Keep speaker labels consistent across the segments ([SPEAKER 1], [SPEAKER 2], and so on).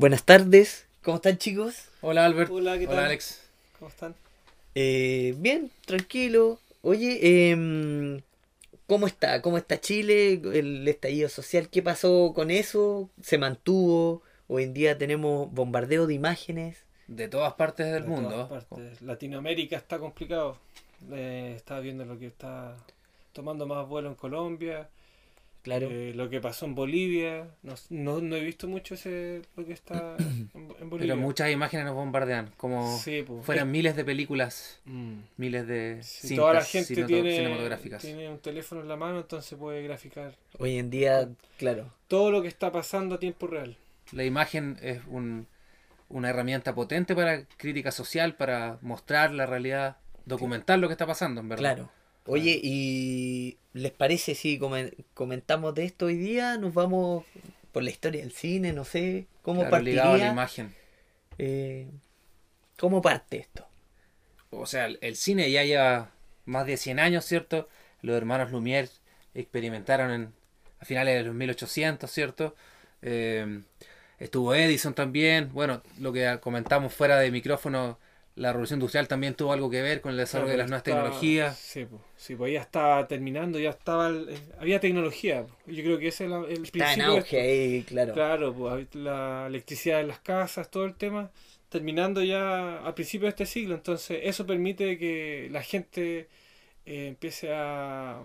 [SPEAKER 1] Buenas tardes, ¿cómo están chicos?
[SPEAKER 2] Hola Albert.
[SPEAKER 3] Hola, ¿qué tal?
[SPEAKER 2] Hola Alex.
[SPEAKER 3] ¿Cómo están?
[SPEAKER 1] Eh, bien, tranquilo. Oye, em, ¿cómo está? ¿Cómo está Chile? El estallido social, ¿qué pasó con eso? ¿Se mantuvo? Hoy en día tenemos bombardeo de imágenes.
[SPEAKER 2] De todas partes del
[SPEAKER 3] De
[SPEAKER 2] mundo.
[SPEAKER 3] todas partes. Latinoamérica está complicado. Eh, estaba viendo lo que está tomando más vuelo en Colombia.
[SPEAKER 1] Claro.
[SPEAKER 3] eh, lo que pasó en Bolivia. No, no, no he visto mucho ese lo que está en, en Bolivia.
[SPEAKER 2] Pero muchas imágenes nos bombardean. Como
[SPEAKER 3] Sí, pues.
[SPEAKER 2] fueran miles de películas,
[SPEAKER 3] Mm.
[SPEAKER 2] miles de
[SPEAKER 3] Si
[SPEAKER 2] cintas
[SPEAKER 3] toda la gente tiene,
[SPEAKER 2] cinematográficas.
[SPEAKER 3] tiene un teléfono en la mano, entonces puede graficar
[SPEAKER 1] Hoy en día, claro.
[SPEAKER 3] todo lo que está pasando a tiempo real.
[SPEAKER 2] La imagen es un- una herramienta potente para crítica social, para mostrar la realidad, documentar lo que está pasando, en verdad.
[SPEAKER 1] Claro. Oye, ¿y les parece si comen- comentamos de esto hoy día? Nos vamos por la historia del cine, no sé. ¿Cómo
[SPEAKER 2] Claro, ligado a la
[SPEAKER 1] partiría?
[SPEAKER 2] imagen.
[SPEAKER 1] Eh, ¿Cómo parte esto?
[SPEAKER 2] O sea, el- el cine ya lleva más de 100 años, ¿cierto? Los hermanos Lumière experimentaron en, a finales de los 1800, ¿cierto? Eh, estuvo Edison también. Bueno, lo que comentamos fuera de micrófono, la revolución industrial también tuvo algo que ver con el desarrollo de las nuevas
[SPEAKER 3] Estaba-
[SPEAKER 2] tecnologías.
[SPEAKER 3] Sí, pues, sí, pues ya estaba terminando, ya estaba, el- eh, había tecnología. pues. Yo creo que ese es la- el
[SPEAKER 1] Está en
[SPEAKER 3] principio. de
[SPEAKER 1] auge ahí, claro.
[SPEAKER 3] Claro, pues la electricidad en las casas, todo el tema, terminando ya al principio de este siglo. Entonces, eso permite que la gente eh, empiece a,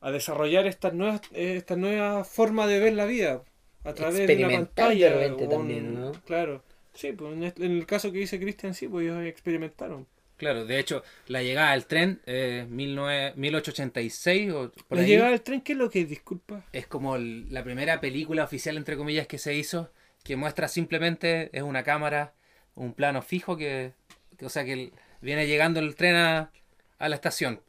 [SPEAKER 3] a desarrollar estas nuevas, eh, esta nueva forma de ver la vida a través de una
[SPEAKER 1] de
[SPEAKER 3] pantalla.
[SPEAKER 1] repente
[SPEAKER 3] o
[SPEAKER 1] también, ¿no?
[SPEAKER 3] Claro. Sí, pues en, el caso que dice Cristian, sí, pues ellos experimentaron.
[SPEAKER 2] Claro, de hecho, la llegada del tren, eh, 19 1886 o por
[SPEAKER 3] La
[SPEAKER 2] ahí,
[SPEAKER 3] llegada del tren, ¿qué es lo que es? Disculpa.
[SPEAKER 2] es como el- la primera película oficial, entre comillas, que se hizo, que muestra simplemente, es una cámara, un plano fijo que, que- o sea, que el- viene llegando el tren a, a la estación.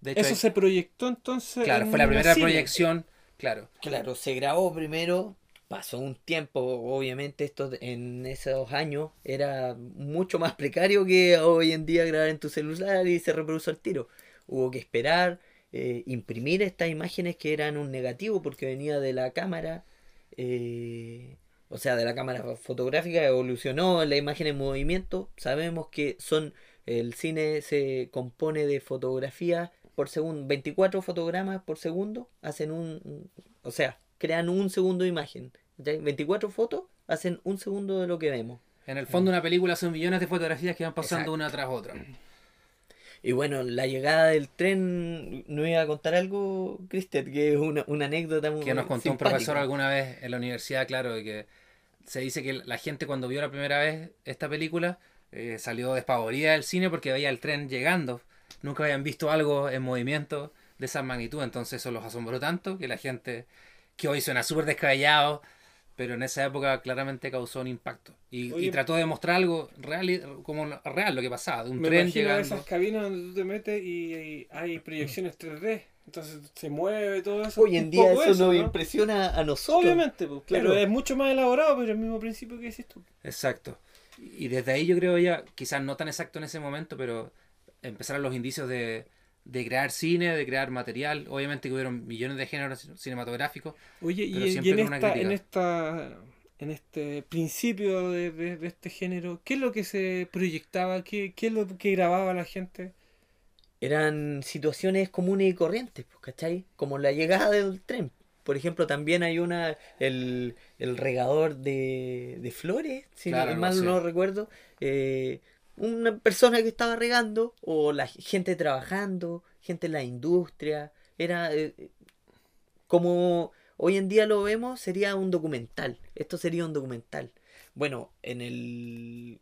[SPEAKER 2] De hecho,
[SPEAKER 3] Eso
[SPEAKER 2] hay-
[SPEAKER 3] se proyectó entonces.
[SPEAKER 2] claro,
[SPEAKER 3] en
[SPEAKER 2] fue la primera
[SPEAKER 3] cine.
[SPEAKER 2] proyección, claro.
[SPEAKER 1] Claro, se grabó primero, pasó un tiempo, obviamente esto en esos años era mucho más precario que hoy en día grabar en tu celular y se reproduce al tiro. Hubo que esperar, eh, imprimir estas imágenes que eran un negativo porque venía de la cámara, eh, o sea, de la cámara fotográfica, evolucionó la imagen en movimiento. Sabemos que son, el cine se compone de fotografías por segundo, 24 fotogramas por segundo, hacen un- o sea, crean un segundo de imagen. ¿cachai? 24 fotos hacen un segundo de lo que vemos.
[SPEAKER 2] En el fondo una película son millones de fotografías que van pasando
[SPEAKER 1] Exacto.
[SPEAKER 2] una tras otra.
[SPEAKER 1] Y bueno, la llegada del tren, ¿no iba a contar algo, Cristian? Que es una, una anécdota muy
[SPEAKER 2] que nos contó un profesor alguna vez en la universidad, claro, de que se dice que la gente cuando vio la primera vez esta película eh, salió despavorida del cine porque veía el tren llegando. Nunca habían visto algo en movimiento de esa magnitud, entonces eso los asombró tanto que la gente, que hoy suena súper descabellado, pero en esa época claramente causó un impacto. Y, trató de mostrar algo real, y- como real lo que pasaba, de un
[SPEAKER 3] Me
[SPEAKER 2] tren
[SPEAKER 3] imagino
[SPEAKER 2] llegando.
[SPEAKER 3] esas cabinas donde tú te metes y, y hay proyecciones 3D. Entonces se mueve todo eso.
[SPEAKER 1] Hoy en día eso, nos
[SPEAKER 3] ¿no?
[SPEAKER 1] impresiona a nosotros.
[SPEAKER 3] Obviamente, pues,
[SPEAKER 1] Claro.
[SPEAKER 3] pero es mucho más elaborado, pero el mismo principio que decís tú.
[SPEAKER 2] Exacto. Y desde ahí yo creo ya, quizás no tan exacto en ese momento, pero empezaron los indicios de, de crear cine, de crear material. Obviamente que hubieron millones de géneros cinematográficos.
[SPEAKER 3] Oye,
[SPEAKER 2] Pero
[SPEAKER 3] y,
[SPEAKER 2] siempre
[SPEAKER 3] y en,
[SPEAKER 2] con una
[SPEAKER 3] esta, en esta en este principio de, de- de este género, ¿qué es lo que se proyectaba? ¿Qué, qué es lo que grababa la gente?
[SPEAKER 1] Eran situaciones comunes y corrientes, pues, ¿cachai? Como la llegada del tren. Por ejemplo, también hay una, el, el regador de, de flores, si
[SPEAKER 2] Claro,
[SPEAKER 1] no-
[SPEAKER 2] algo
[SPEAKER 1] mal no recuerdo. eh, una persona que estaba regando, o la gente trabajando, gente en la industria. Era eh, como hoy en día lo vemos, sería un documental. Esto sería un documental. Bueno, en el,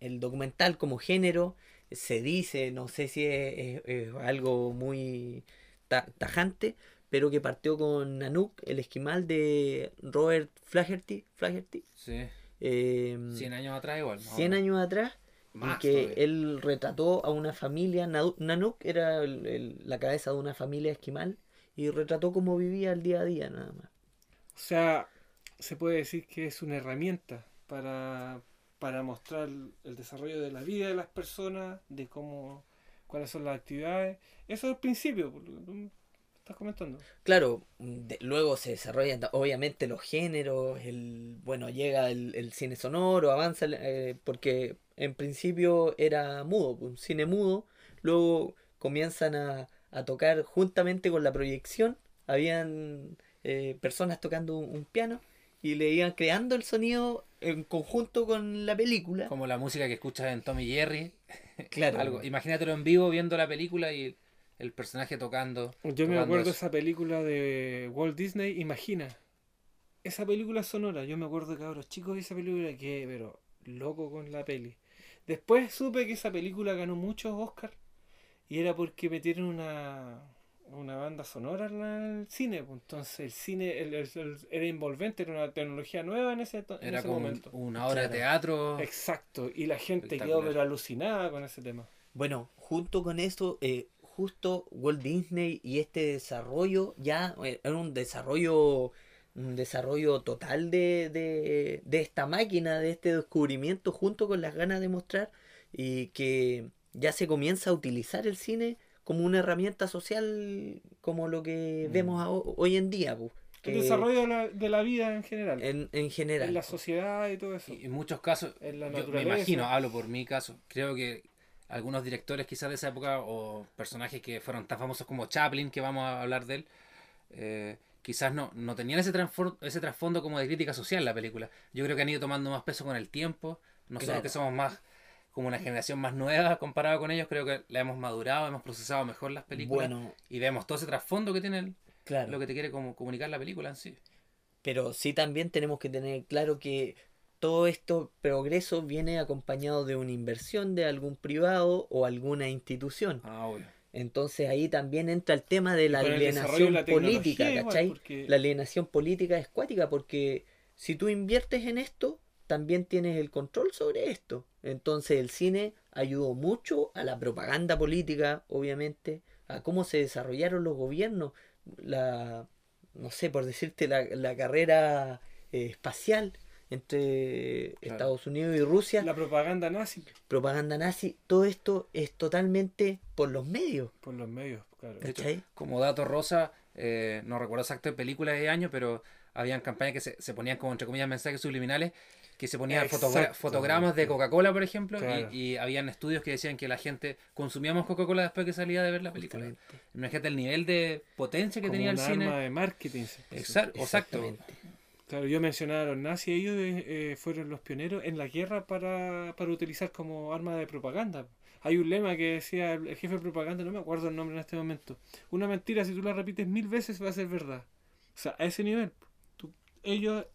[SPEAKER 1] el documental como género se dice, no sé si es, es- es algo muy ta- tajante, pero que partió con Nanook, el esquimal de Robert Flaherty, Flaherty
[SPEAKER 2] Sí.
[SPEAKER 1] eh,
[SPEAKER 2] 100 años atrás igual. más o
[SPEAKER 1] 100
[SPEAKER 2] menos.
[SPEAKER 1] años atrás,
[SPEAKER 2] Más
[SPEAKER 1] que
[SPEAKER 2] todavía.
[SPEAKER 1] él retrató a una familia, Nanook era el- el- la cabeza de una familia esquimal, y retrató cómo vivía el día a día nada más.
[SPEAKER 3] O sea, se puede decir que es una herramienta para, para mostrar el desarrollo de la vida de las personas, de cómo, cuáles son las actividades. Eso es el principio. Estás comentando.
[SPEAKER 1] Claro, de- luego se desarrollan obviamente los géneros, el bueno, llega el, el cine sonoro, avanza, eh, porque en principio era mudo, un cine mudo, luego comienzan a, a tocar juntamente con la proyección, habían eh, personas tocando un, un piano y le iban creando el sonido en conjunto con la película.
[SPEAKER 2] Como la música que escuchas en Tommy Jerry.
[SPEAKER 1] Claro.
[SPEAKER 2] Algo. Imagínatelo en vivo viendo la película y el personaje tocando.
[SPEAKER 3] Yo me acuerdo de
[SPEAKER 2] eso.
[SPEAKER 3] esa película de Walt Disney, Imagina. Esa película sonora, yo me acuerdo de cabros chicos de esa película que, pero loco con la peli. Después supe que esa película ganó muchos Oscars y era porque metieron una, una banda sonora en la- el cine. pues, Entonces el cine el- el- el- era envolvente, era una tecnología nueva en ese, en
[SPEAKER 2] Era
[SPEAKER 3] ese
[SPEAKER 2] como
[SPEAKER 3] momento.
[SPEAKER 2] una obra de teatro.
[SPEAKER 3] Exacto, y la gente quedó pero alucinada con ese tema.
[SPEAKER 1] Bueno, junto con eso, eh, justo Walt Disney y este desarrollo ya eh, era un desarrollo un desarrollo total de, de, de esta máquina, de este descubrimiento, junto con las ganas de mostrar y que ya se comienza a utilizar el cine como una herramienta social como lo que
[SPEAKER 2] Mm.
[SPEAKER 1] vemos a- hoy en día, pues,
[SPEAKER 3] El desarrollo de la, de la vida en general,
[SPEAKER 1] en, en general.
[SPEAKER 3] en la sociedad y todo eso.
[SPEAKER 2] Y en muchos casos,
[SPEAKER 3] En la
[SPEAKER 2] yo me imagino, hablo por mi caso, creo que algunos directores quizás de esa época o personajes que fueron tan famosos como Chaplin, que vamos a hablar de él, eh, quizás no, no tenían ese, ese trasfondo como de crítica social la película. Yo creo que han ido tomando más peso con el tiempo. Nosotros
[SPEAKER 1] Claro.
[SPEAKER 2] que somos más como una generación más nueva comparado con ellos, creo que la hemos madurado, hemos procesado mejor las películas
[SPEAKER 1] Bueno,
[SPEAKER 2] y vemos todo ese trasfondo que tiene el-
[SPEAKER 1] claro.
[SPEAKER 2] lo que te quiere como comunicar la película en sí.
[SPEAKER 1] Pero sí también tenemos que tener claro que todo esto progreso viene acompañado de una inversión de algún privado o alguna institución.
[SPEAKER 2] Ah, obvio.
[SPEAKER 1] Entonces ahí también entra el tema de la
[SPEAKER 3] de
[SPEAKER 1] alienación
[SPEAKER 3] la
[SPEAKER 1] política, ¿cachai?
[SPEAKER 3] porque-
[SPEAKER 1] La alienación política es cuática porque si tú inviertes en esto, también tienes el control sobre esto. Entonces el cine ayudó mucho a la propaganda política, obviamente, a cómo se desarrollaron los gobiernos, la, no sé, por decirte, la, la carrera eh, espacial entre
[SPEAKER 2] Claro.
[SPEAKER 1] Estados Unidos y Rusia,
[SPEAKER 3] La propaganda nazi
[SPEAKER 1] propaganda nazi, todo esto es totalmente por los medios,
[SPEAKER 3] por los medios, claro.
[SPEAKER 2] De hecho,
[SPEAKER 1] ¿cachai?
[SPEAKER 2] como dato rosa, eh, no recuerdo exacto de películas de año, pero habían campañas que se, se ponían como entre comillas mensajes subliminales, que se ponían fotogra- fotogramas de Coca-Cola, por ejemplo, y-
[SPEAKER 3] Claro.
[SPEAKER 2] y, habían estudios que decían que la gente consumíamos Coca-Cola después que salía de ver la película. Imagínate el nivel de potencia que
[SPEAKER 3] Como
[SPEAKER 2] tenía el
[SPEAKER 3] un
[SPEAKER 2] cine.
[SPEAKER 3] arma de marketing. se-
[SPEAKER 2] Exacto, exacto.
[SPEAKER 3] Claro, yo mencionaba a los nazis, ellos eh, fueron los pioneros en la guerra para, para utilizar como arma de propaganda. Hay un lema que decía el jefe de propaganda, no me acuerdo el nombre en este momento. Una mentira, si tú la repites mil veces, va a ser verdad. O sea, a ese nivel. tú- ellos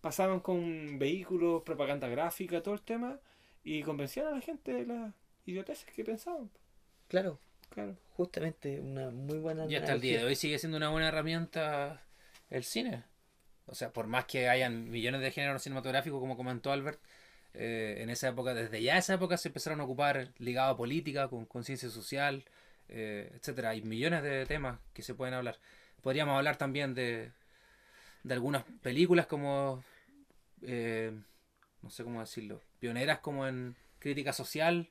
[SPEAKER 3] pasaban con vehículos, propaganda gráfica, todo el tema, y convencían a la gente de las idioteces que pensaban.
[SPEAKER 1] Claro,
[SPEAKER 3] Claro.
[SPEAKER 1] justamente una muy buena
[SPEAKER 2] Y hasta el día de hoy sigue siendo una buena herramienta el cine. O sea, por más que hayan millones de géneros cinematográficos, como comentó Albert, eh, en esa época, desde ya esa época se empezaron a ocupar ligado a política, con conciencia social, eh, etcétera. Hay millones de temas que se pueden hablar. Podríamos hablar también de, de algunas películas como, eh, no sé cómo decirlo, pioneras como en crítica social.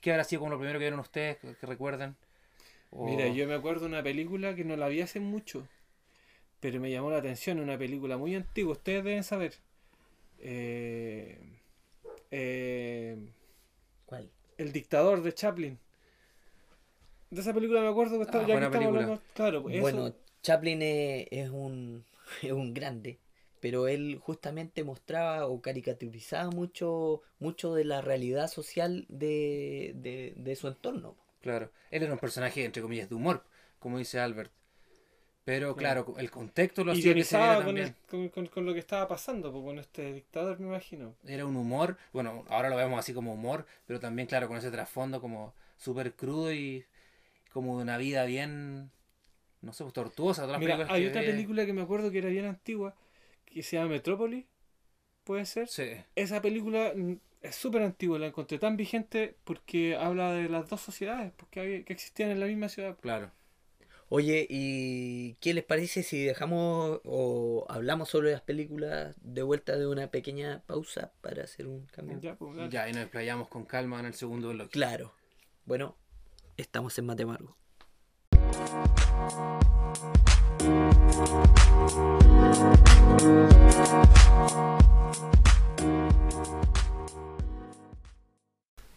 [SPEAKER 2] ¿Qué habrá sido como lo primero que vieron ustedes, que, que recuerden?
[SPEAKER 3] Mira, yo me acuerdo de una película que no la vi hace mucho, pero me llamó la atención, una película muy antigua, ustedes deben saber. Eh, eh,
[SPEAKER 1] ¿Cuál?
[SPEAKER 3] el dictador de Chaplin. De esa película me acuerdo que estaba,
[SPEAKER 2] Ah,
[SPEAKER 3] ya
[SPEAKER 2] buena película.
[SPEAKER 3] hablando- claro, pues eso-
[SPEAKER 1] Bueno, Chaplin es, es un, es un grande, pero él justamente mostraba o caricaturizaba mucho, mucho de la realidad social de, de, de su entorno.
[SPEAKER 2] Claro, él era un personaje, entre comillas, de humor, como dice Albert. Pero claro, el contexto lo hacía que se viera
[SPEAKER 3] con,
[SPEAKER 2] también.
[SPEAKER 3] el- con, con- con lo que estaba pasando, con este dictador, me imagino.
[SPEAKER 2] Era un humor, bueno, ahora lo vemos así como humor, pero también, claro, con ese trasfondo como súper crudo y como de una vida bien, no sé, pues, tortuosa. Todas las
[SPEAKER 3] Mira, hay
[SPEAKER 2] que
[SPEAKER 3] otra película que me acuerdo que era bien antigua, que se llama Metrópolis, ¿puede ser?
[SPEAKER 2] Sí,
[SPEAKER 3] Esa película es súper antigua, la encontré tan vigente porque habla de las dos sociedades porque había- que existían en la misma ciudad.
[SPEAKER 2] claro.
[SPEAKER 1] Oye, ¿y qué les parece si dejamos o hablamos sobre las películas de vuelta de una pequeña pausa para hacer un cambio?
[SPEAKER 3] Ya, pues.
[SPEAKER 2] Ya, y nos desplayamos con calma en el segundo bloque.
[SPEAKER 1] Claro. Bueno, estamos en Matemargo.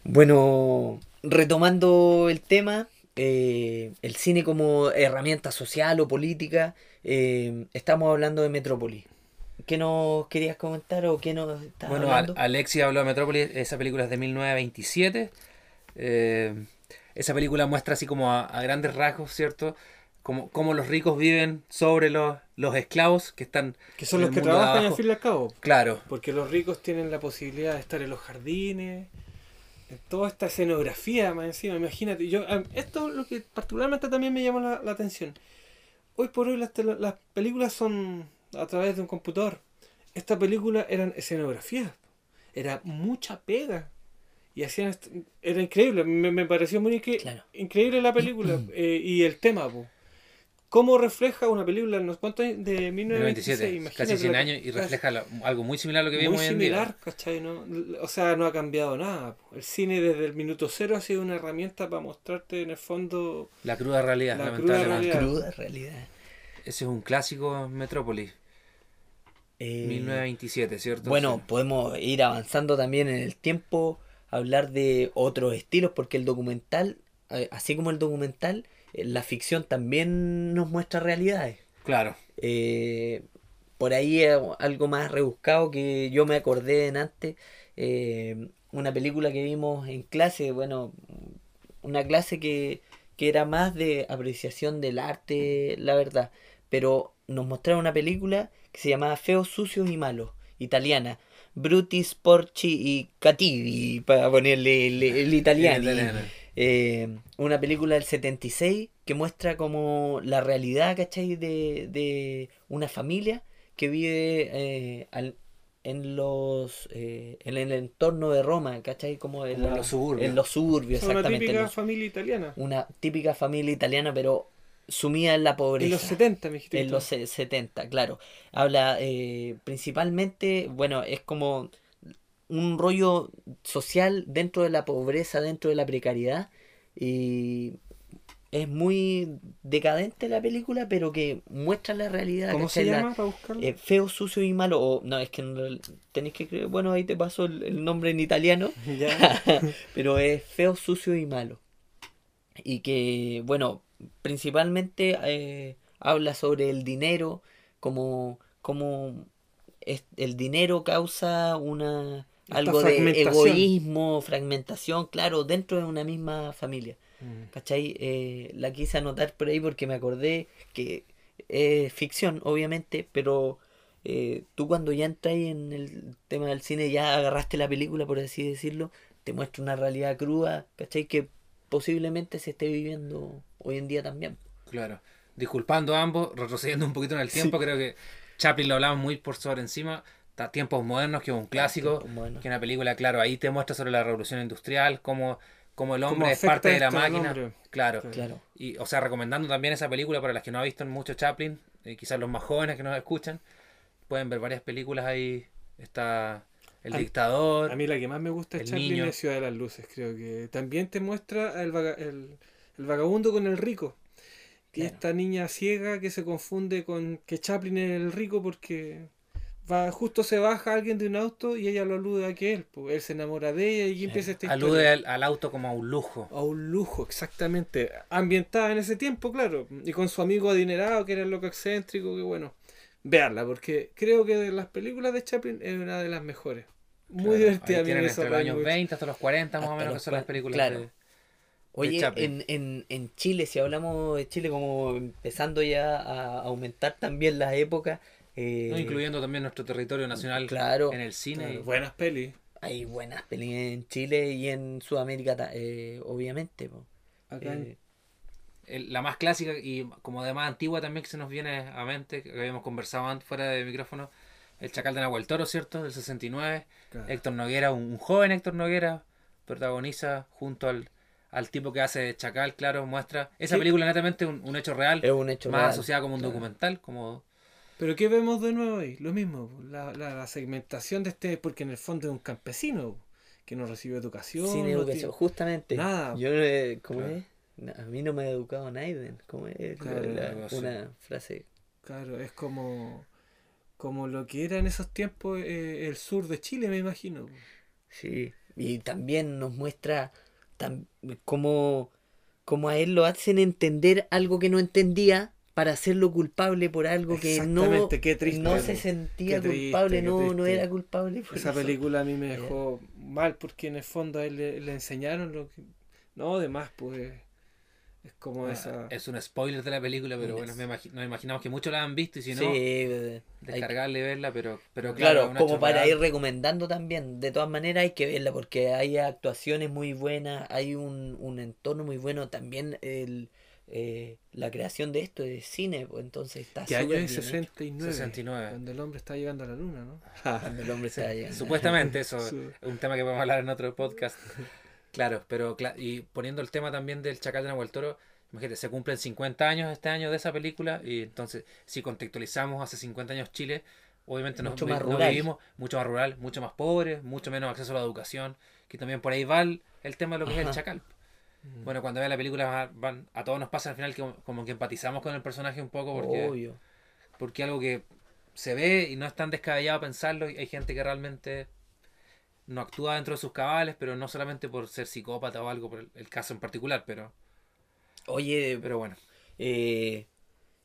[SPEAKER 1] Bueno, retomando el tema, eh, el cine como herramienta social o política, eh, estamos hablando de Metrópolis. ¿Qué nos querías comentar o qué nos estás
[SPEAKER 2] Bueno,
[SPEAKER 1] hablando?
[SPEAKER 2] Habló de Metrópolis, esa película es de 1927. Eh, esa película muestra así como a, a grandes rasgos, ¿cierto? Como, cómo los ricos viven sobre los, los esclavos que están...
[SPEAKER 3] Que son
[SPEAKER 2] en
[SPEAKER 3] los
[SPEAKER 2] el
[SPEAKER 3] que trabajan al fin y al cabo.
[SPEAKER 2] Claro,
[SPEAKER 3] Porque los ricos tienen la posibilidad de estar en los jardines, en toda esta escenografía más encima. Imagínate, yo esto es lo que particularmente también me llama la, la atención. Hoy por hoy las, las películas son a través de un computador. Esta película eran escenografías. Era mucha pega. Y hacían era increíble, me, me pareció muy incre-
[SPEAKER 1] Claro.
[SPEAKER 3] increíble la película eh, y el tema. po. ¿Cómo refleja una película en los cuantos años de 1927?
[SPEAKER 2] 1927,
[SPEAKER 3] Imagínate
[SPEAKER 2] casi 100
[SPEAKER 3] la-
[SPEAKER 2] años y refleja la- algo muy similar a lo que
[SPEAKER 3] muy
[SPEAKER 2] vemos hoy en día.
[SPEAKER 3] similar, ¿cachai? ¿no? O sea, no ha cambiado nada. El cine desde el minuto cero ha sido una herramienta para mostrarte en el fondo
[SPEAKER 2] La cruda realidad,
[SPEAKER 3] La cruda
[SPEAKER 2] lamentablemente.
[SPEAKER 3] realidad.
[SPEAKER 1] Cruda realidad.
[SPEAKER 2] Ese es un clásico Metrópolis,
[SPEAKER 1] Eh,
[SPEAKER 2] 1927, ¿cierto?
[SPEAKER 1] Bueno,
[SPEAKER 2] Sí.
[SPEAKER 1] podemos ir avanzando también en el tiempo, hablar de otros estilos, porque el documental, eh, así como el documental, la ficción también nos muestra realidades.
[SPEAKER 2] Claro,
[SPEAKER 1] Eh, por ahí algo más rebuscado que yo me acordé en antes, eh, una película que vimos en clase, bueno, una clase que, que era más de apreciación del arte, la verdad, pero nos mostraron una película que se llamaba Feos, Sucios y Malos, italiana. Bruti, Sporchi y Cattivi, para ponerle el, el italiano.
[SPEAKER 2] El italiano.
[SPEAKER 1] Eh, una película del 76 que muestra como la realidad, ¿cachai? De, de una familia que vive eh, al- en los eh, en el entorno de Roma, ¿cachai? Como en,
[SPEAKER 2] Como en
[SPEAKER 1] la-
[SPEAKER 2] los suburbios.
[SPEAKER 1] En los suburbios,
[SPEAKER 3] una típica
[SPEAKER 1] los-
[SPEAKER 3] familia italiana.
[SPEAKER 1] una típica familia italiana, pero sumida en la pobreza.
[SPEAKER 3] En los 70, me dijiste.
[SPEAKER 1] En los se- 70, claro. Habla eh, principalmente, bueno, es como un rollo social dentro de la pobreza, dentro de la precariedad. Y es muy decadente la película, pero que muestra la realidad.
[SPEAKER 3] ¿Cómo se
[SPEAKER 1] ¿cachai? La-
[SPEAKER 3] llama para buscarlo?
[SPEAKER 1] eh, feo, sucio y malo. O, no, es que no- tenéis que creer. Bueno, ahí te paso el, el nombre en italiano. Pero es feo, sucio y malo. Y que, bueno, principalmente eh, habla sobre el dinero, como, como es- el dinero causa una
[SPEAKER 3] Esta
[SPEAKER 1] algo de egoísmo, fragmentación, claro, dentro de una misma familia.
[SPEAKER 3] Mm.
[SPEAKER 1] ¿Cachai? Eh, la quise anotar por ahí porque me acordé que es ficción, obviamente, pero eh, tú cuando ya entras en el tema del cine, ya agarraste la película, por así decirlo, te muestra una realidad cruda, ¿cachai? Que posiblemente se esté viviendo hoy en día también.
[SPEAKER 2] claro. Disculpando a ambos, retrocediendo un poquito en el tiempo, creo que Chaplin lo hablamos muy por sobre encima. Ta- Tiempos modernos, que es un clásico, que es una película, claro, ahí te muestra sobre la revolución industrial, cómo, cómo el
[SPEAKER 3] ¿Cómo
[SPEAKER 2] hombre es parte de la máquina. Claro.
[SPEAKER 3] Claro.
[SPEAKER 2] Y, o sea, recomendando también esa película para las que no han visto mucho Chaplin, eh, quizás los más jóvenes que nos escuchan, pueden ver varias películas ahí. Está El
[SPEAKER 3] A-
[SPEAKER 2] Dictador.
[SPEAKER 3] A mí la que más me gusta
[SPEAKER 2] El
[SPEAKER 3] Chaplin
[SPEAKER 2] niño.
[SPEAKER 3] es Ciudad de las Luces. Creo que también te muestra el, vaga- el, el vagabundo con el rico. Y
[SPEAKER 1] Claro.
[SPEAKER 3] esta niña ciega que se confunde con que Chaplin es el rico porque va justo se baja alguien de un auto y ella lo alude a que él. Pues él se enamora de ella y empieza esta
[SPEAKER 2] Alude
[SPEAKER 3] historia.
[SPEAKER 2] al, al auto como a un lujo.
[SPEAKER 3] A un lujo, exactamente. Ambientada en ese tiempo, claro. Y con su amigo adinerado, que era el loco excéntrico, que bueno. Veanla, porque creo que de las películas de Chaplin es una de las mejores. Muy
[SPEAKER 2] Claro,
[SPEAKER 3] divertida.
[SPEAKER 2] tienen entre los años
[SPEAKER 3] mucho.
[SPEAKER 2] 20 hasta los 40 más o menos que son las películas
[SPEAKER 1] claro.
[SPEAKER 2] de-
[SPEAKER 1] Oye,
[SPEAKER 2] Chaplin.
[SPEAKER 1] en, en, en Chile, si hablamos de Chile como empezando ya a aumentar también las épocas, eh,
[SPEAKER 2] ¿no? incluyendo también nuestro territorio nacional
[SPEAKER 1] claro,
[SPEAKER 2] en el cine.
[SPEAKER 3] Claro, buenas pelis.
[SPEAKER 1] hay buenas películas en Chile y en Sudamérica, eh, obviamente.
[SPEAKER 3] Acá
[SPEAKER 1] Eh,
[SPEAKER 2] el- la más clásica y como de más antigua también que se nos viene a mente, que habíamos conversado antes fuera de micrófono, El Chacal de Nahuel Toro, ¿cierto? Del 69.
[SPEAKER 3] claro.
[SPEAKER 2] Héctor Noguera, un, un joven Héctor Noguera, protagoniza junto al, al tipo que hace Chacal, claro, muestra. Esa
[SPEAKER 3] Sí.
[SPEAKER 2] película netamente un, un hecho real,
[SPEAKER 1] es un hecho
[SPEAKER 2] más
[SPEAKER 1] real,
[SPEAKER 2] asociada como un
[SPEAKER 1] claro.
[SPEAKER 2] documental, como...
[SPEAKER 3] Pero ¿qué vemos de nuevo ahí? Lo mismo, la, la, la segmentación de este, porque en el fondo es un campesino que no recibe educación.
[SPEAKER 1] Sin educación, justamente.
[SPEAKER 3] Nada.
[SPEAKER 1] Yo, eh, ¿cómo
[SPEAKER 3] Claro.
[SPEAKER 1] es? A mí no me ha educado Naiden. ¿Cómo es?
[SPEAKER 3] Claro,
[SPEAKER 1] La- una frase.
[SPEAKER 3] Claro, es como, como lo que era en esos tiempos eh, el sur de Chile, me imagino.
[SPEAKER 1] Sí. Y también nos muestra tam- cómo, cómo a él lo hacen entender algo que no entendía para hacerlo culpable por algo que no,
[SPEAKER 3] Exactamente, qué triste.
[SPEAKER 1] no se sentía
[SPEAKER 3] Qué triste,
[SPEAKER 1] culpable, no, no era culpable. por
[SPEAKER 3] Esa
[SPEAKER 1] eso.
[SPEAKER 3] película a mí me dejó mal porque en el fondo a él le, le enseñaron lo que... No, además, pues es como
[SPEAKER 2] Ah,
[SPEAKER 3] esa...
[SPEAKER 2] Es un spoiler de la película, pero bueno, me imagi- nos imaginamos que muchos la han visto y si no,
[SPEAKER 1] Sí, eh, hay-
[SPEAKER 2] descargarla y verla, pero, pero
[SPEAKER 1] Claro,
[SPEAKER 2] claro,
[SPEAKER 1] como para ir recomendando también. De todas maneras hay que verla porque hay actuaciones muy buenas, hay un, un entorno muy bueno. También el, eh, la creación de esto de cine, pues entonces está
[SPEAKER 3] ¿Qué año es?
[SPEAKER 1] bien hecho.
[SPEAKER 3] 69.
[SPEAKER 2] 69.
[SPEAKER 3] Cuando el hombre está llegando a la luna, ¿no?
[SPEAKER 1] Cuando el hombre está llegando.
[SPEAKER 2] Supuestamente, eso es un tema que podemos hablar en otro podcast. Claro, pero cla- y poniendo el tema también del Chacal de Nahuel Toro, imagínate, se cumplen 50 años este año de esa película y entonces si contextualizamos hace 50 años Chile, obviamente nos,
[SPEAKER 1] Mucho más
[SPEAKER 2] nos
[SPEAKER 1] rural.
[SPEAKER 2] vivimos mucho más rural, mucho más pobre, mucho menos acceso a la educación, que también por ahí va el, el tema de lo que es el
[SPEAKER 1] Ajá.
[SPEAKER 2] Chacal. Bueno, cuando vean la película va- van, a todos nos pasa al final que como que empatizamos con el personaje un poco porque
[SPEAKER 1] Obvio.
[SPEAKER 2] porque algo que se ve y no es tan descabellado pensarlo. y Hay gente que realmente no actúa dentro de sus cabales, pero no solamente por ser psicópata o algo, por el, el caso en particular, pero,
[SPEAKER 1] Oye,
[SPEAKER 2] pero bueno.
[SPEAKER 1] eh,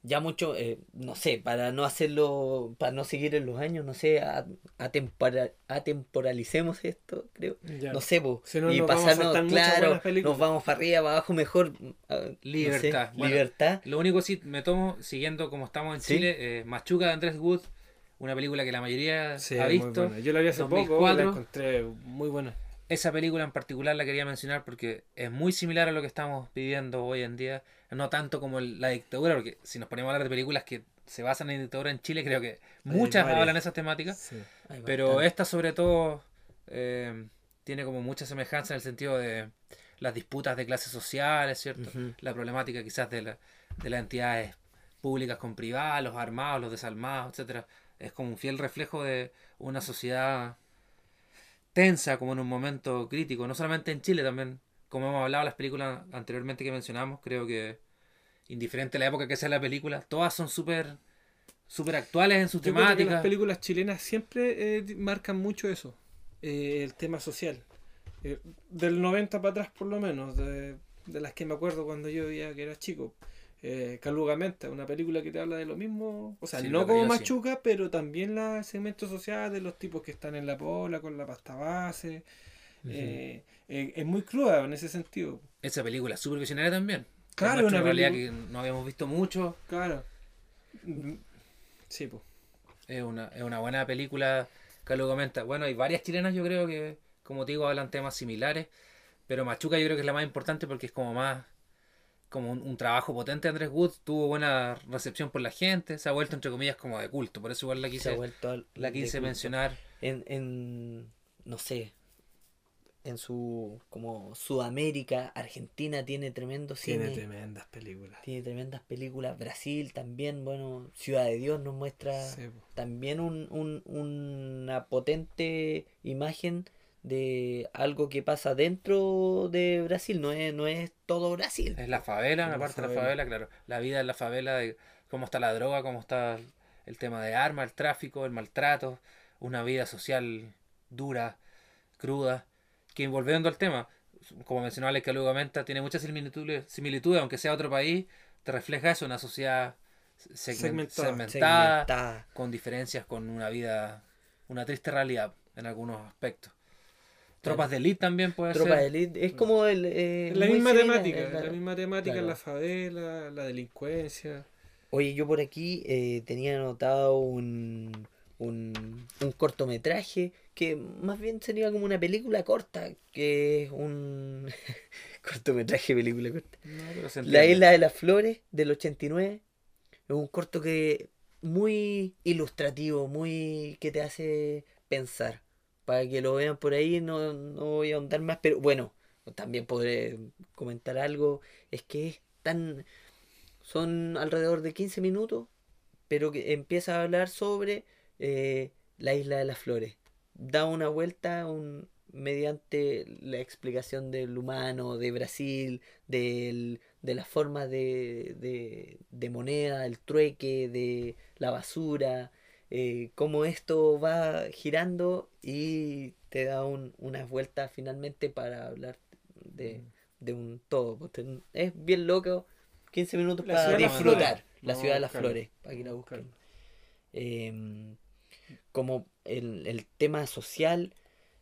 [SPEAKER 1] ya mucho, eh, no sé, para no hacerlo, para no seguir en los años, no sé, a- atempora- atemporalicemos esto, creo.
[SPEAKER 3] Ya.
[SPEAKER 1] No sé, po,
[SPEAKER 3] Si no,
[SPEAKER 1] y
[SPEAKER 3] nos vamos a
[SPEAKER 1] pasarnos, claro, nos vamos para arriba, para abajo, mejor. no sé,
[SPEAKER 2] Libertad. Bueno,
[SPEAKER 1] libertad.
[SPEAKER 2] Lo único sí me tomo, siguiendo como estamos en
[SPEAKER 1] Sí.
[SPEAKER 2] Chile, eh, Machuca de Andrés Wood, una película que la mayoría
[SPEAKER 3] Sí,
[SPEAKER 2] ha visto.
[SPEAKER 3] Yo la vi hace poco,
[SPEAKER 2] 2004.
[SPEAKER 3] la encontré muy buena.
[SPEAKER 2] Esa película en particular la quería mencionar porque es muy similar a lo que estamos viviendo hoy en día. No tanto como el- la dictadura, porque si nos ponemos a hablar de películas que se basan en dictadura en Chile, creo que muchas hablan de esas temáticas.
[SPEAKER 3] Sí.
[SPEAKER 2] Pero
[SPEAKER 1] bastante.
[SPEAKER 2] esta sobre todo eh, tiene como mucha semejanza en el sentido de las disputas de clases sociales, ¿cierto? La problemática quizás de, la- de las entidades públicas con privadas, los armados, los desalmados, etcétera. Es como un fiel reflejo de una sociedad tensa, como en un momento crítico, no solamente en Chile, también, como hemos hablado en las películas anteriormente que mencionamos, creo que indiferente a la época que sea la película, todas son súper súper actuales en sus
[SPEAKER 3] Yo creo que las
[SPEAKER 2] temáticas.
[SPEAKER 3] películas chilenas siempre eh, marcan mucho eso, eh, el tema social. Eh, del 90 para atrás por lo menos, de, de las que me acuerdo cuando yo veía que era chico. Eh, una película que te habla de lo mismo, o sea,
[SPEAKER 2] Sí,
[SPEAKER 3] no como
[SPEAKER 2] sí.
[SPEAKER 3] Machuca, pero también la segmento social de los tipos que están en la pola con la pasta base. Eh, eh, es muy cruda en ese sentido.
[SPEAKER 2] Esa película es súper visionaria también.
[SPEAKER 3] Claro,
[SPEAKER 2] Es
[SPEAKER 3] una
[SPEAKER 2] realidad que no habíamos visto mucho.
[SPEAKER 3] Claro. Mm, Sí, pues.
[SPEAKER 2] Es una, es una buena película que lo comenta. Bueno, hay varias chilenas yo creo que, como te digo, hablan temas similares. Pero Machuca yo creo que es la más importante porque es como más como un, un trabajo potente de Andrés Wood. Tuvo buena recepción por la gente. Se ha vuelto entre comillas como de culto. Por eso igual la
[SPEAKER 1] Se ha
[SPEAKER 2] quise,
[SPEAKER 1] vuelto al-
[SPEAKER 2] la quise mencionar.
[SPEAKER 1] En, en, no sé, en su, como Sudamérica, Argentina tiene tremendo cine.
[SPEAKER 3] Tiene tremendas películas.
[SPEAKER 1] Tiene tremendas películas. Brasil también, bueno, Ciudad de Dios nos muestra
[SPEAKER 3] Sí,
[SPEAKER 1] también un, un- una potente imagen de algo que pasa dentro de Brasil. No es, no es todo Brasil.
[SPEAKER 2] Es la favela, una parte de la
[SPEAKER 3] favela.
[SPEAKER 2] claro. La vida en la favela, de cómo está la droga, cómo está el tema de armas, el tráfico, el maltrato, una vida social dura, cruda, que volviendo al tema, como mencionaba Alex Calugamente, tiene muchas similitudes, similitudes, aunque sea otro país, te refleja eso, una sociedad segmen-
[SPEAKER 3] Segmentada.
[SPEAKER 2] segmentada,
[SPEAKER 1] Segmentada.
[SPEAKER 2] con diferencias, con una vida, una triste realidad en algunos aspectos. Tropas de élite también puede
[SPEAKER 1] Tropa de
[SPEAKER 2] ser.
[SPEAKER 1] Elite es como el. eh,
[SPEAKER 3] la misma temática, la, misma temática
[SPEAKER 1] claro.
[SPEAKER 3] en la favela, la delincuencia.
[SPEAKER 1] Oye, yo por aquí eh, tenía anotado un, un, un cortometraje que más bien sería como una película corta, que es un cortometraje, película corta.
[SPEAKER 2] No, pero se
[SPEAKER 1] La. Isla de las Flores del 89 es un corto que muy ilustrativo, muy que te hace pensar. Para que lo vean por ahí, no, no voy a ahondar más, pero bueno, también podré comentar algo. Es que es tan. Son alrededor de 15 minutos, pero que empieza a hablar sobre eh, la Isla de las Flores. Da una vuelta, un, mediante la explicación del humano, de Brasil, del, de las formas de, de, de moneda, el trueque, de la basura, eh, cómo esto va girando y te da un, unas vueltas finalmente para hablar de,
[SPEAKER 2] Mm.
[SPEAKER 1] de un todo. Pues Es bien loco, 15 minutos
[SPEAKER 3] La
[SPEAKER 1] para disfrutar. La ciudad
[SPEAKER 3] a
[SPEAKER 1] de las flores, para que la busquen. Em, como el, el tema social,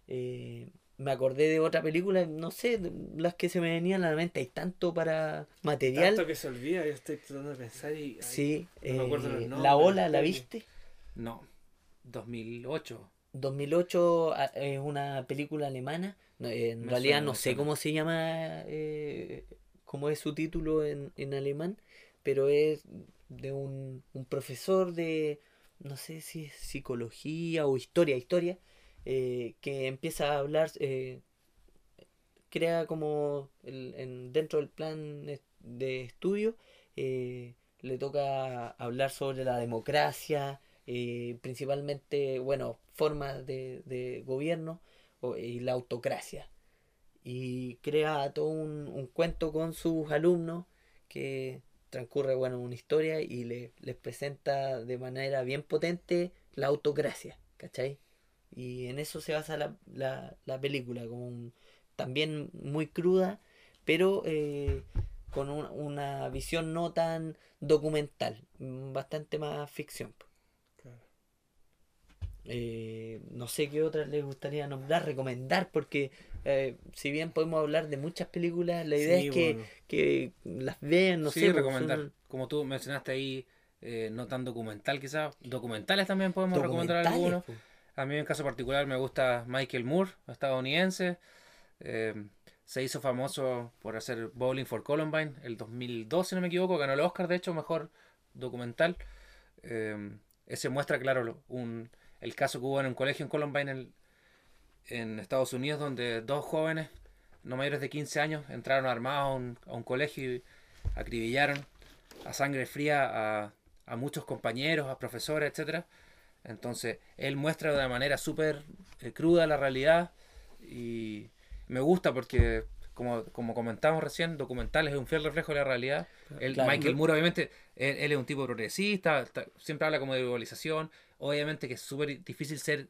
[SPEAKER 1] eh, me acordé de otra película, no sé, las que se me venían a la mente, hay tanto para material.
[SPEAKER 3] Tanto que se olvida, yo estoy tratando de pensar y... ay,
[SPEAKER 1] Sí,
[SPEAKER 3] no me acuerdo los
[SPEAKER 1] eh,
[SPEAKER 3] nombres,
[SPEAKER 1] La Ola, ¿la viste?
[SPEAKER 2] No, 2008.
[SPEAKER 1] 2008 a- es una película alemana. eh, en
[SPEAKER 2] Me
[SPEAKER 1] realidad no sé cómo se llama, eh, cómo es su título en, en alemán, pero es de un, un profesor de, no sé si es psicología o historia, historia, eh, que empieza a hablar, eh, crea como el- en- dentro del plan de estudio, le toca hablar sobre la democracia, eh, principalmente, bueno, formas de, de gobierno y la autocracia. Y crea todo un, un cuento con sus alumnos que transcurre, bueno, una historia y le, les presenta de manera bien potente la autocracia, ¿cachai? Y en eso se basa la, la, la película, como también muy cruda, pero eh, con un- una visión no tan documental, mm, bastante más ficción. Eh, no sé qué otras les gustaría nombrar, recomendar, porque eh, si bien podemos hablar de muchas películas, la idea
[SPEAKER 3] Sí,
[SPEAKER 1] es que,
[SPEAKER 3] bueno.
[SPEAKER 1] que las vean, no
[SPEAKER 2] sí,
[SPEAKER 1] sé, pues,
[SPEAKER 2] recomendar.
[SPEAKER 1] son
[SPEAKER 2] Como tú mencionaste ahí, eh, no tan documental quizás. Documentales también podemos recomendar algunos.
[SPEAKER 1] po.
[SPEAKER 2] A mí en caso particular me gusta Michael Moore, estadounidense. Eh, se hizo famoso por hacer Bowling for Columbine el 2002, si no me equivoco. Ganó el Oscar, de hecho, mejor documental. Ese muestra, claro, un, el caso que hubo en un colegio en Columbine en, en Estados Unidos, donde dos jóvenes, no mayores de 15 años, entraron armados a un, colegio y acribillaron a sangre fría a, a muchos compañeros, a profesores, etcétera. Entonces, él muestra de una manera súper eh, cruda la realidad y me gusta porque, como, como comentamos recién, documentales es un fiel reflejo de la realidad. El,
[SPEAKER 1] Claro.
[SPEAKER 2] Michael Moore, obviamente, él, él es un tipo progresista, está- siempre habla como de globalización. Obviamente que es súper difícil ser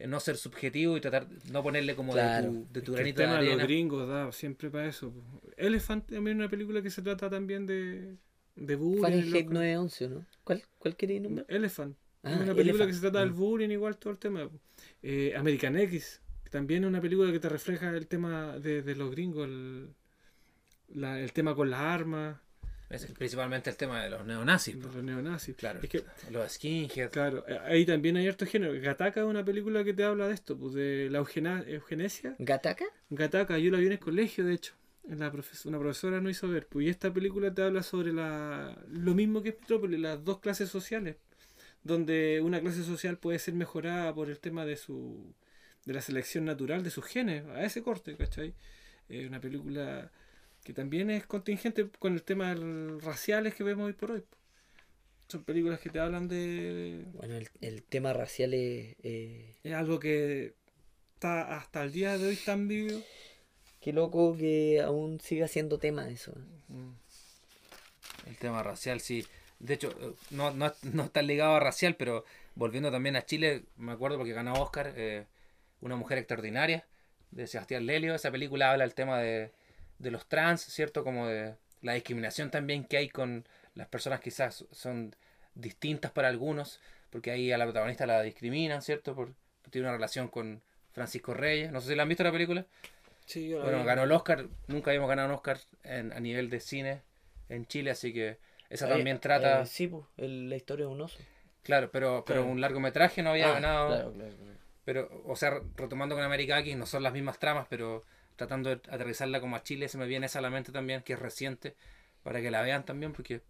[SPEAKER 2] eh, no ser subjetivo y tratar no ponerle como
[SPEAKER 1] Claro.
[SPEAKER 2] de tu, de tu
[SPEAKER 3] Es el
[SPEAKER 2] granito de
[SPEAKER 3] tema de los gringos da siempre para eso. Elephant también es una película que se trata también de, de bullying.
[SPEAKER 1] Fahrenheit
[SPEAKER 3] loco.
[SPEAKER 1] 911, ¿no? ¿Cuál, cuál queréis nombrar?
[SPEAKER 3] Elephant.
[SPEAKER 1] Ah,
[SPEAKER 3] es una película
[SPEAKER 1] Elephant.
[SPEAKER 3] que se trata del
[SPEAKER 1] Mm.
[SPEAKER 3] bullying, igual todo el tema. Eh, American X, que también es una película que te refleja el tema de, de los gringos, el, la- el tema con las armas,
[SPEAKER 2] Es principalmente el tema de los neonazis.
[SPEAKER 3] de los neonazis.
[SPEAKER 2] Claro.
[SPEAKER 3] Es que
[SPEAKER 2] Los skinheads.
[SPEAKER 3] Claro, ahí también hay harto género. Gataka es una película que te habla de esto, pues de la eugena- eugenesia.
[SPEAKER 1] ¿Gataka?
[SPEAKER 3] Gataka, yo la vi en el colegio, de hecho. La profes- una profesora nos hizo ver. Pues, y esta película te habla sobre la, lo mismo que es Metrópolis, las dos clases sociales. Donde una clase social puede ser mejorada por el tema de su de la selección natural de sus genes, a ese corte, ¿cachai? Es una película que también es contingente con el tema raciales que vemos hoy por hoy. Son películas que te hablan de,
[SPEAKER 1] Bueno, el, el tema racial es... eh,
[SPEAKER 3] es algo que está hasta el día de hoy tan vivo.
[SPEAKER 1] Qué loco que aún siga siendo tema eso. ¿eh?
[SPEAKER 2] El tema racial, sí. De hecho, eh, no, no, no está ligado a racial, pero volviendo también a Chile, me acuerdo porque ganó Oscar eh, Una mujer extraordinaria de Sebastián Lelio. Esa película habla del tema de, de los trans, ¿cierto? Como de la discriminación también que hay con las personas quizás son distintas para algunos, porque ahí a la protagonista la discriminan, ¿cierto? Por, porque tiene una relación con Francisco Reyes. No sé si la han visto la película.
[SPEAKER 3] Sí, yo la
[SPEAKER 2] Bueno,
[SPEAKER 3] vi.
[SPEAKER 2] ganó el Oscar, nunca habíamos ganado un Oscar en- a nivel de cine en Chile, así que esa también trata,
[SPEAKER 1] eh, sí, pues, el- la historia de un oso.
[SPEAKER 2] claro, pero, pero
[SPEAKER 3] Claro.
[SPEAKER 2] un largometraje no había
[SPEAKER 1] Ah,
[SPEAKER 2] ganado,
[SPEAKER 1] claro, claro, claro.
[SPEAKER 2] Pero, o sea, retomando con América X, no son las mismas tramas, pero tratando de aterrizarla como a Chile, se me viene esa a la mente también, que es reciente, para que la vean también, porque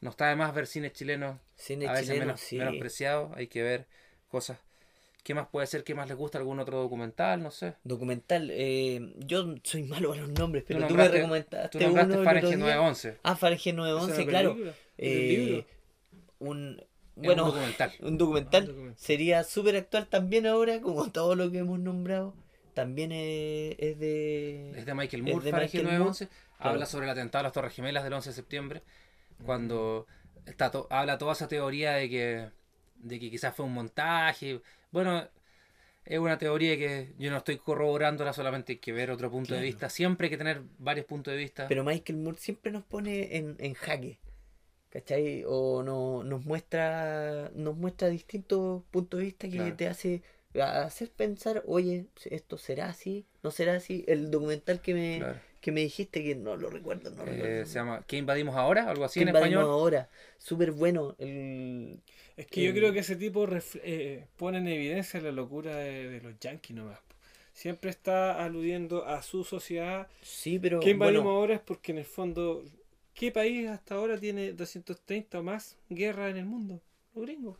[SPEAKER 2] no está de más ver cine chileno,
[SPEAKER 1] Cine
[SPEAKER 2] a veces
[SPEAKER 1] chileno,
[SPEAKER 2] menos,
[SPEAKER 1] sí.
[SPEAKER 2] menospreciado, hay que ver cosas. ¿Qué más puede ser? ¿Qué más les gusta? ¿Algún otro documental? No sé.
[SPEAKER 1] Documental, eh, yo soy malo con los nombres, pero tú, me recomendaste
[SPEAKER 2] Tú nombraste
[SPEAKER 1] uno el
[SPEAKER 2] Fahrenheit
[SPEAKER 1] otro día.
[SPEAKER 2] 911.
[SPEAKER 1] Ah, Fahrenheit
[SPEAKER 3] ¿Esa es
[SPEAKER 1] 911,
[SPEAKER 3] una
[SPEAKER 1] claro.
[SPEAKER 3] un
[SPEAKER 1] Eh, bueno,
[SPEAKER 2] un documental.
[SPEAKER 1] un documental
[SPEAKER 3] Un documental.
[SPEAKER 1] sería súper actual también ahora, como todo lo que hemos nombrado. también es, es de...
[SPEAKER 2] Es de Michael Moore,
[SPEAKER 1] de Michael
[SPEAKER 2] 911.
[SPEAKER 1] claro.
[SPEAKER 2] Habla sobre el atentado a las Torres Gemelas del 11 de septiembre. Cuando está to- habla toda esa teoría de que, de que quizás fue un montaje. Bueno, es una teoría que yo no estoy corroborándola, solamente hay que ver otro punto
[SPEAKER 1] Claro.
[SPEAKER 2] de vista. Siempre hay que tener varios puntos de vista.
[SPEAKER 1] Pero Michael Moore siempre nos pone en, en jaque. ¿Cachai? O no, nos muestra nos muestra distintos puntos de vista que
[SPEAKER 2] Claro.
[SPEAKER 1] te hace hacer pensar, oye, esto será así, no será así. El documental que me,
[SPEAKER 2] Claro.
[SPEAKER 1] que me dijiste que no lo recuerdo, no
[SPEAKER 2] Eh,
[SPEAKER 1] recuerdo.
[SPEAKER 2] se llama ¿Qué invadimos ahora? Algo así
[SPEAKER 1] ¿Qué
[SPEAKER 2] en
[SPEAKER 1] invadimos
[SPEAKER 2] español.
[SPEAKER 1] ahora? Súper bueno. El...
[SPEAKER 3] Es que yo creo que ese tipo ref- eh, pone en evidencia la locura de, de los yankees nomás. Siempre está aludiendo a su sociedad.
[SPEAKER 1] Sí, pero
[SPEAKER 3] ¿Qué invadimos
[SPEAKER 1] bueno,
[SPEAKER 3] ahora? Es porque en el fondo, ¿qué país hasta ahora tiene 230 o más guerras en el mundo? Los gringos.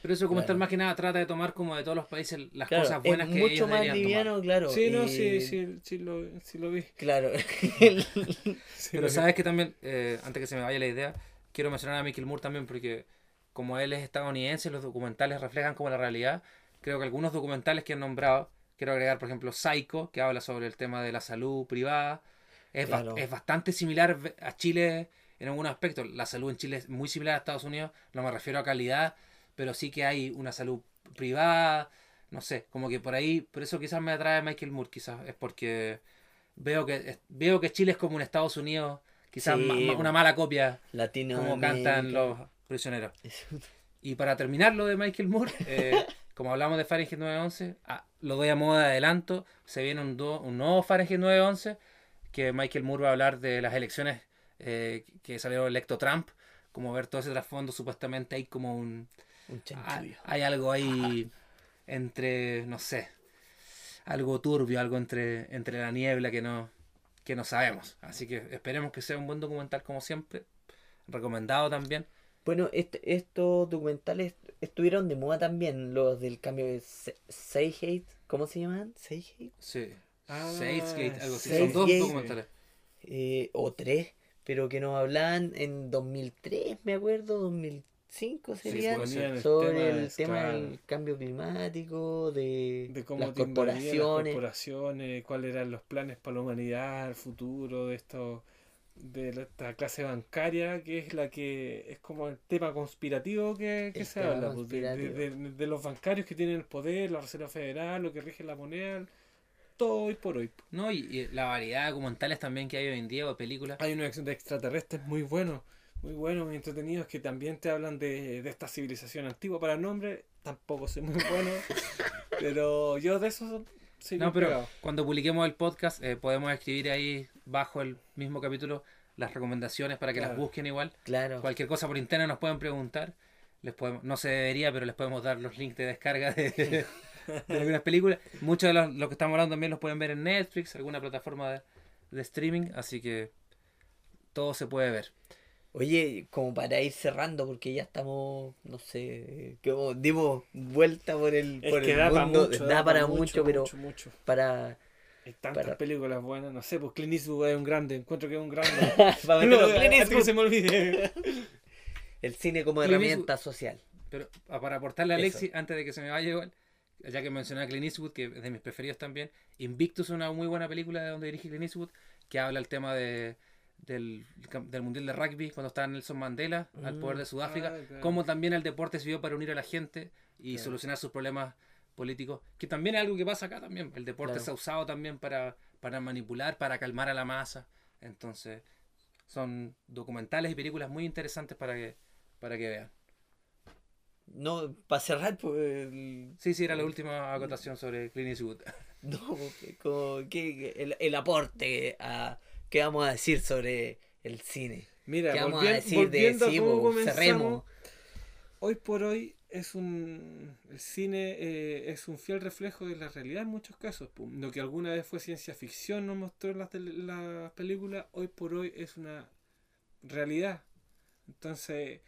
[SPEAKER 2] Pero ese documental
[SPEAKER 1] Claro.
[SPEAKER 2] más que nada trata de tomar como de todos los países las
[SPEAKER 1] claro,
[SPEAKER 2] cosas buenas
[SPEAKER 1] es
[SPEAKER 2] que
[SPEAKER 1] mucho
[SPEAKER 2] ellos
[SPEAKER 1] más
[SPEAKER 2] deberían tomar.
[SPEAKER 1] liviano, claro.
[SPEAKER 3] sí, no,
[SPEAKER 1] y-
[SPEAKER 3] sí, sí, sí lo, sí lo vi.
[SPEAKER 1] Claro.
[SPEAKER 3] Sí
[SPEAKER 2] Pero sabes que también, eh, antes que se me vaya la idea, quiero mencionar a Michael Moore también porque como él es estadounidense, los documentales reflejan como la realidad. Creo que algunos documentales que han nombrado, quiero agregar por ejemplo Psycho, que habla sobre el tema de la salud privada, es, ba- es bastante similar a Chile en algunos aspectos. La salud en Chile es muy similar a Estados Unidos, no me refiero a calidad, pero sí que hay una salud privada, no sé, como que por ahí, por eso quizás me atrae Michael Moore, quizás es porque veo que veo que Chile es como un Estados Unidos, quizás
[SPEAKER 1] Sí,
[SPEAKER 2] ma- ma- una mala copia,
[SPEAKER 1] Latino.
[SPEAKER 2] como cantan los prisioneros. Y para terminar lo de Michael Moore, eh, como hablamos de Fahrenheit 911, ah, lo doy a modo de adelanto, se viene un, do- un nuevo Fahrenheit 911, que Michael Moore va a hablar de las elecciones eh, que salió electo Trump, como ver todo ese trasfondo, supuestamente hay como un...
[SPEAKER 1] Un
[SPEAKER 2] ah. Hay algo ahí entre, no sé, algo turbio, algo entre, entre la niebla que no, que no sabemos. Así que esperemos que sea un buen documental como siempre, recomendado también.
[SPEAKER 1] Bueno, este- estos documentales estuvieron de moda también, los del cambio de Se- Seigate, ¿cómo se llaman? Seigate,
[SPEAKER 2] Sí.
[SPEAKER 3] Ah,
[SPEAKER 2] Gate, algo así. Son dos
[SPEAKER 1] Gate.
[SPEAKER 2] documentales.
[SPEAKER 1] eh, o tres, pero que nos hablaban en 2003, me acuerdo, 2005
[SPEAKER 2] Sí,
[SPEAKER 1] serían,
[SPEAKER 2] ser.
[SPEAKER 3] Ponían el
[SPEAKER 1] sobre el tema del cambio climático, de,
[SPEAKER 3] de cómo
[SPEAKER 1] las corporaciones.
[SPEAKER 3] las corporaciones, cuáles eran los planes para la humanidad, el futuro de esto de esta clase bancaria que es la que es como el tema conspirativo que, que se habla pues, de, de- de- de los bancarios que tienen el poder, la Reserva Federal, lo que rige la moneda, todo hoy por hoy.
[SPEAKER 2] No, y, y la variedad de documentales también que hay hoy en día o películas.
[SPEAKER 3] Hay una acción de extraterrestres muy buenos, muy buenos, muy entretenidos que también te hablan de, de esta civilización antigua. Para el nombre, tampoco soy muy bueno, pero yo de eso soy
[SPEAKER 2] No, pero
[SPEAKER 3] pegado.
[SPEAKER 2] cuando publiquemos el podcast eh, podemos escribir ahí bajo el mismo capítulo las recomendaciones para que las busquen igual.
[SPEAKER 1] Claro,
[SPEAKER 2] Cualquier cosa por internet nos pueden preguntar. Les podemos, no se debería, pero les podemos dar los links de descarga de, de algunas películas. Muchos de los, lo que estamos hablando también los pueden ver en Netflix, alguna plataforma de, de streaming, así que todo se puede ver.
[SPEAKER 1] Oye, como para ir cerrando, porque ya estamos, no sé, como dimos vuelta por el,
[SPEAKER 3] Es
[SPEAKER 1] por
[SPEAKER 3] que
[SPEAKER 1] el
[SPEAKER 3] da para mucho,
[SPEAKER 1] da para mucho, pero
[SPEAKER 3] mucho, mucho.
[SPEAKER 1] para,
[SPEAKER 3] Hay tantas
[SPEAKER 1] para-
[SPEAKER 3] películas buenas, no sé, pues Clint Eastwood es un grande, encuentro que es un grande.
[SPEAKER 1] para
[SPEAKER 3] No,
[SPEAKER 1] Clint
[SPEAKER 3] que
[SPEAKER 1] Eastwood.
[SPEAKER 3] se me olvide.
[SPEAKER 1] el cine como
[SPEAKER 2] Clint
[SPEAKER 1] herramienta social.
[SPEAKER 2] Pero ah, para aportarle a
[SPEAKER 1] Eso.
[SPEAKER 2] Alexi, antes de que se me vaya igual, ya que mencioné a Clint Eastwood, que es de mis preferidos también, Invictus es una muy buena película de donde dirige Clint Eastwood, que habla el tema de, del, del Mundial de Rugby, cuando estaba Nelson Mandela al poder de Sudáfrica,
[SPEAKER 3] Ah, claro.
[SPEAKER 2] cómo también el deporte sirvió para unir a la gente y
[SPEAKER 3] Claro.
[SPEAKER 2] solucionar sus problemas políticos, que también es algo que pasa acá también. El deporte
[SPEAKER 1] Claro.
[SPEAKER 2] se ha usado también para, para manipular, para calmar a la masa. Entonces, son documentales y películas muy interesantes para que, para que vean.
[SPEAKER 1] No, para cerrar, pues, el-
[SPEAKER 2] Sí, sí, era la última acotación sobre Clint Eastwood.
[SPEAKER 1] no, como que el, el aporte a qué vamos a decir sobre el cine.
[SPEAKER 3] Mira,
[SPEAKER 1] ¿Qué vamos a decir de sí, cerremos?
[SPEAKER 3] hoy por hoy es un el cine eh, es un fiel reflejo de la realidad en muchos casos lo que alguna vez fue ciencia ficción nos mostró en las, las películas hoy por hoy es una realidad entonces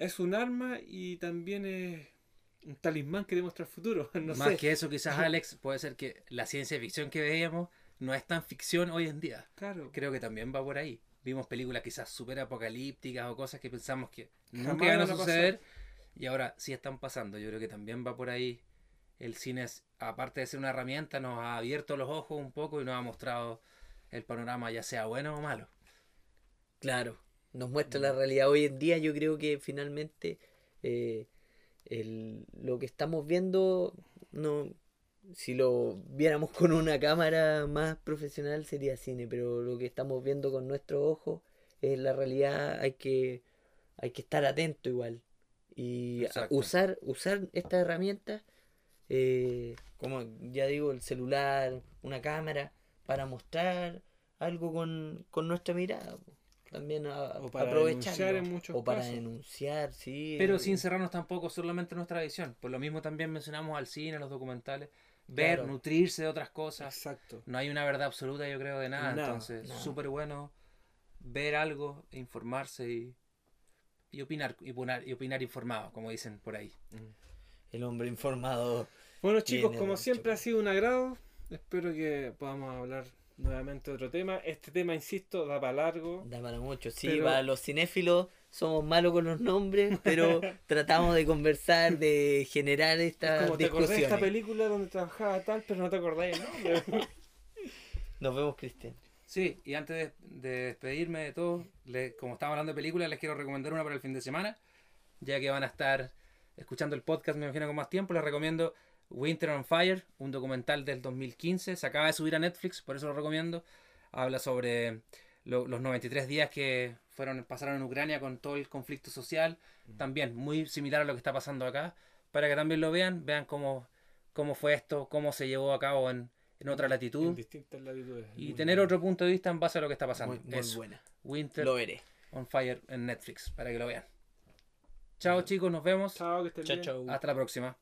[SPEAKER 3] es un arma y también es un talismán que demuestra el futuro no
[SPEAKER 2] Más
[SPEAKER 3] sé
[SPEAKER 2] que eso, quizás, Alex, puede ser que la ciencia ficción que veíamos no es tan ficción hoy en día.
[SPEAKER 3] claro
[SPEAKER 2] Creo que también va por ahí. Vimos películas quizás súper apocalípticas o cosas que pensamos que
[SPEAKER 3] Jamás
[SPEAKER 2] nunca iban a
[SPEAKER 3] pasar.
[SPEAKER 2] suceder y ahora sí están pasando. Yo creo que también va por ahí el cine, es- aparte de ser una herramienta, nos ha abierto los ojos un poco y nos ha mostrado el panorama, ya sea bueno o malo.
[SPEAKER 1] Claro, nos muestra la realidad. Hoy en día yo creo que finalmente eh, el- lo que estamos viendo, no, si lo viéramos con una cámara más profesional sería cine, pero lo que estamos viendo con nuestros ojos es la realidad, hay que, hay que estar atento igual. Y usar, usar estas herramientas, eh, como ya digo, el celular, una cámara, para mostrar algo con, con nuestra mirada. po. También a,
[SPEAKER 3] O para
[SPEAKER 1] aprovecharlo.
[SPEAKER 3] en muchos
[SPEAKER 1] O para
[SPEAKER 3] casos.
[SPEAKER 1] denunciar, sí.
[SPEAKER 2] Pero
[SPEAKER 1] eh,
[SPEAKER 2] sin cerrarnos tampoco solamente en nuestra visión. Por lo mismo también mencionamos al cine, los documentales, ver,
[SPEAKER 1] Claro.
[SPEAKER 2] nutrirse de otras cosas.
[SPEAKER 3] Exacto.
[SPEAKER 2] No hay una verdad absoluta, yo creo, de nada.
[SPEAKER 3] Nada,
[SPEAKER 2] Entonces, súper bueno ver algo, informarse y, y opinar, y opinar, y opinar informado, como dicen por ahí.
[SPEAKER 1] El hombre informado.
[SPEAKER 3] Bueno chicos, como siempre ha sido un agrado. Espero que podamos hablar nuevamente otro tema. Este tema, insisto, da para largo.
[SPEAKER 1] Da para mucho, sí,
[SPEAKER 3] Pero-
[SPEAKER 1] para los cinéfilos somos malos con los nombres, pero tratamos de conversar, de generar estas
[SPEAKER 3] Como te acordás de esta película donde trabajaba tal, pero no te acordáis el nombre.
[SPEAKER 1] Nos vemos, Cristian.
[SPEAKER 2] Sí, y antes de, de despedirme de todo, le- como estamos hablando de películas, les quiero recomendar una para el fin de semana, ya que van a estar escuchando el podcast, me imagino, con más tiempo. Les recomiendo Winter on Fire, un documental del 2015. Se acaba de subir a Netflix, por eso lo recomiendo. Habla sobre lo- los 93 días que fueron pasaron en Ucrania con todo el conflicto social. También muy similar a lo que está pasando acá. Para que también lo vean, vean cómo, cómo fue esto, cómo se llevó a cabo en, en otra latitud.
[SPEAKER 3] En distintas latitudes.
[SPEAKER 2] Y tener otro punto de vista en base a lo que está pasando.
[SPEAKER 1] Muy, muy
[SPEAKER 2] Eso.
[SPEAKER 1] buena.
[SPEAKER 2] Winter
[SPEAKER 1] Lo veré.
[SPEAKER 2] on Fire en Netflix, para que lo vean. Chao chicos, nos vemos.
[SPEAKER 3] Chao, que estén
[SPEAKER 1] Chao,
[SPEAKER 3] bien.
[SPEAKER 1] chao.
[SPEAKER 2] Hasta la próxima.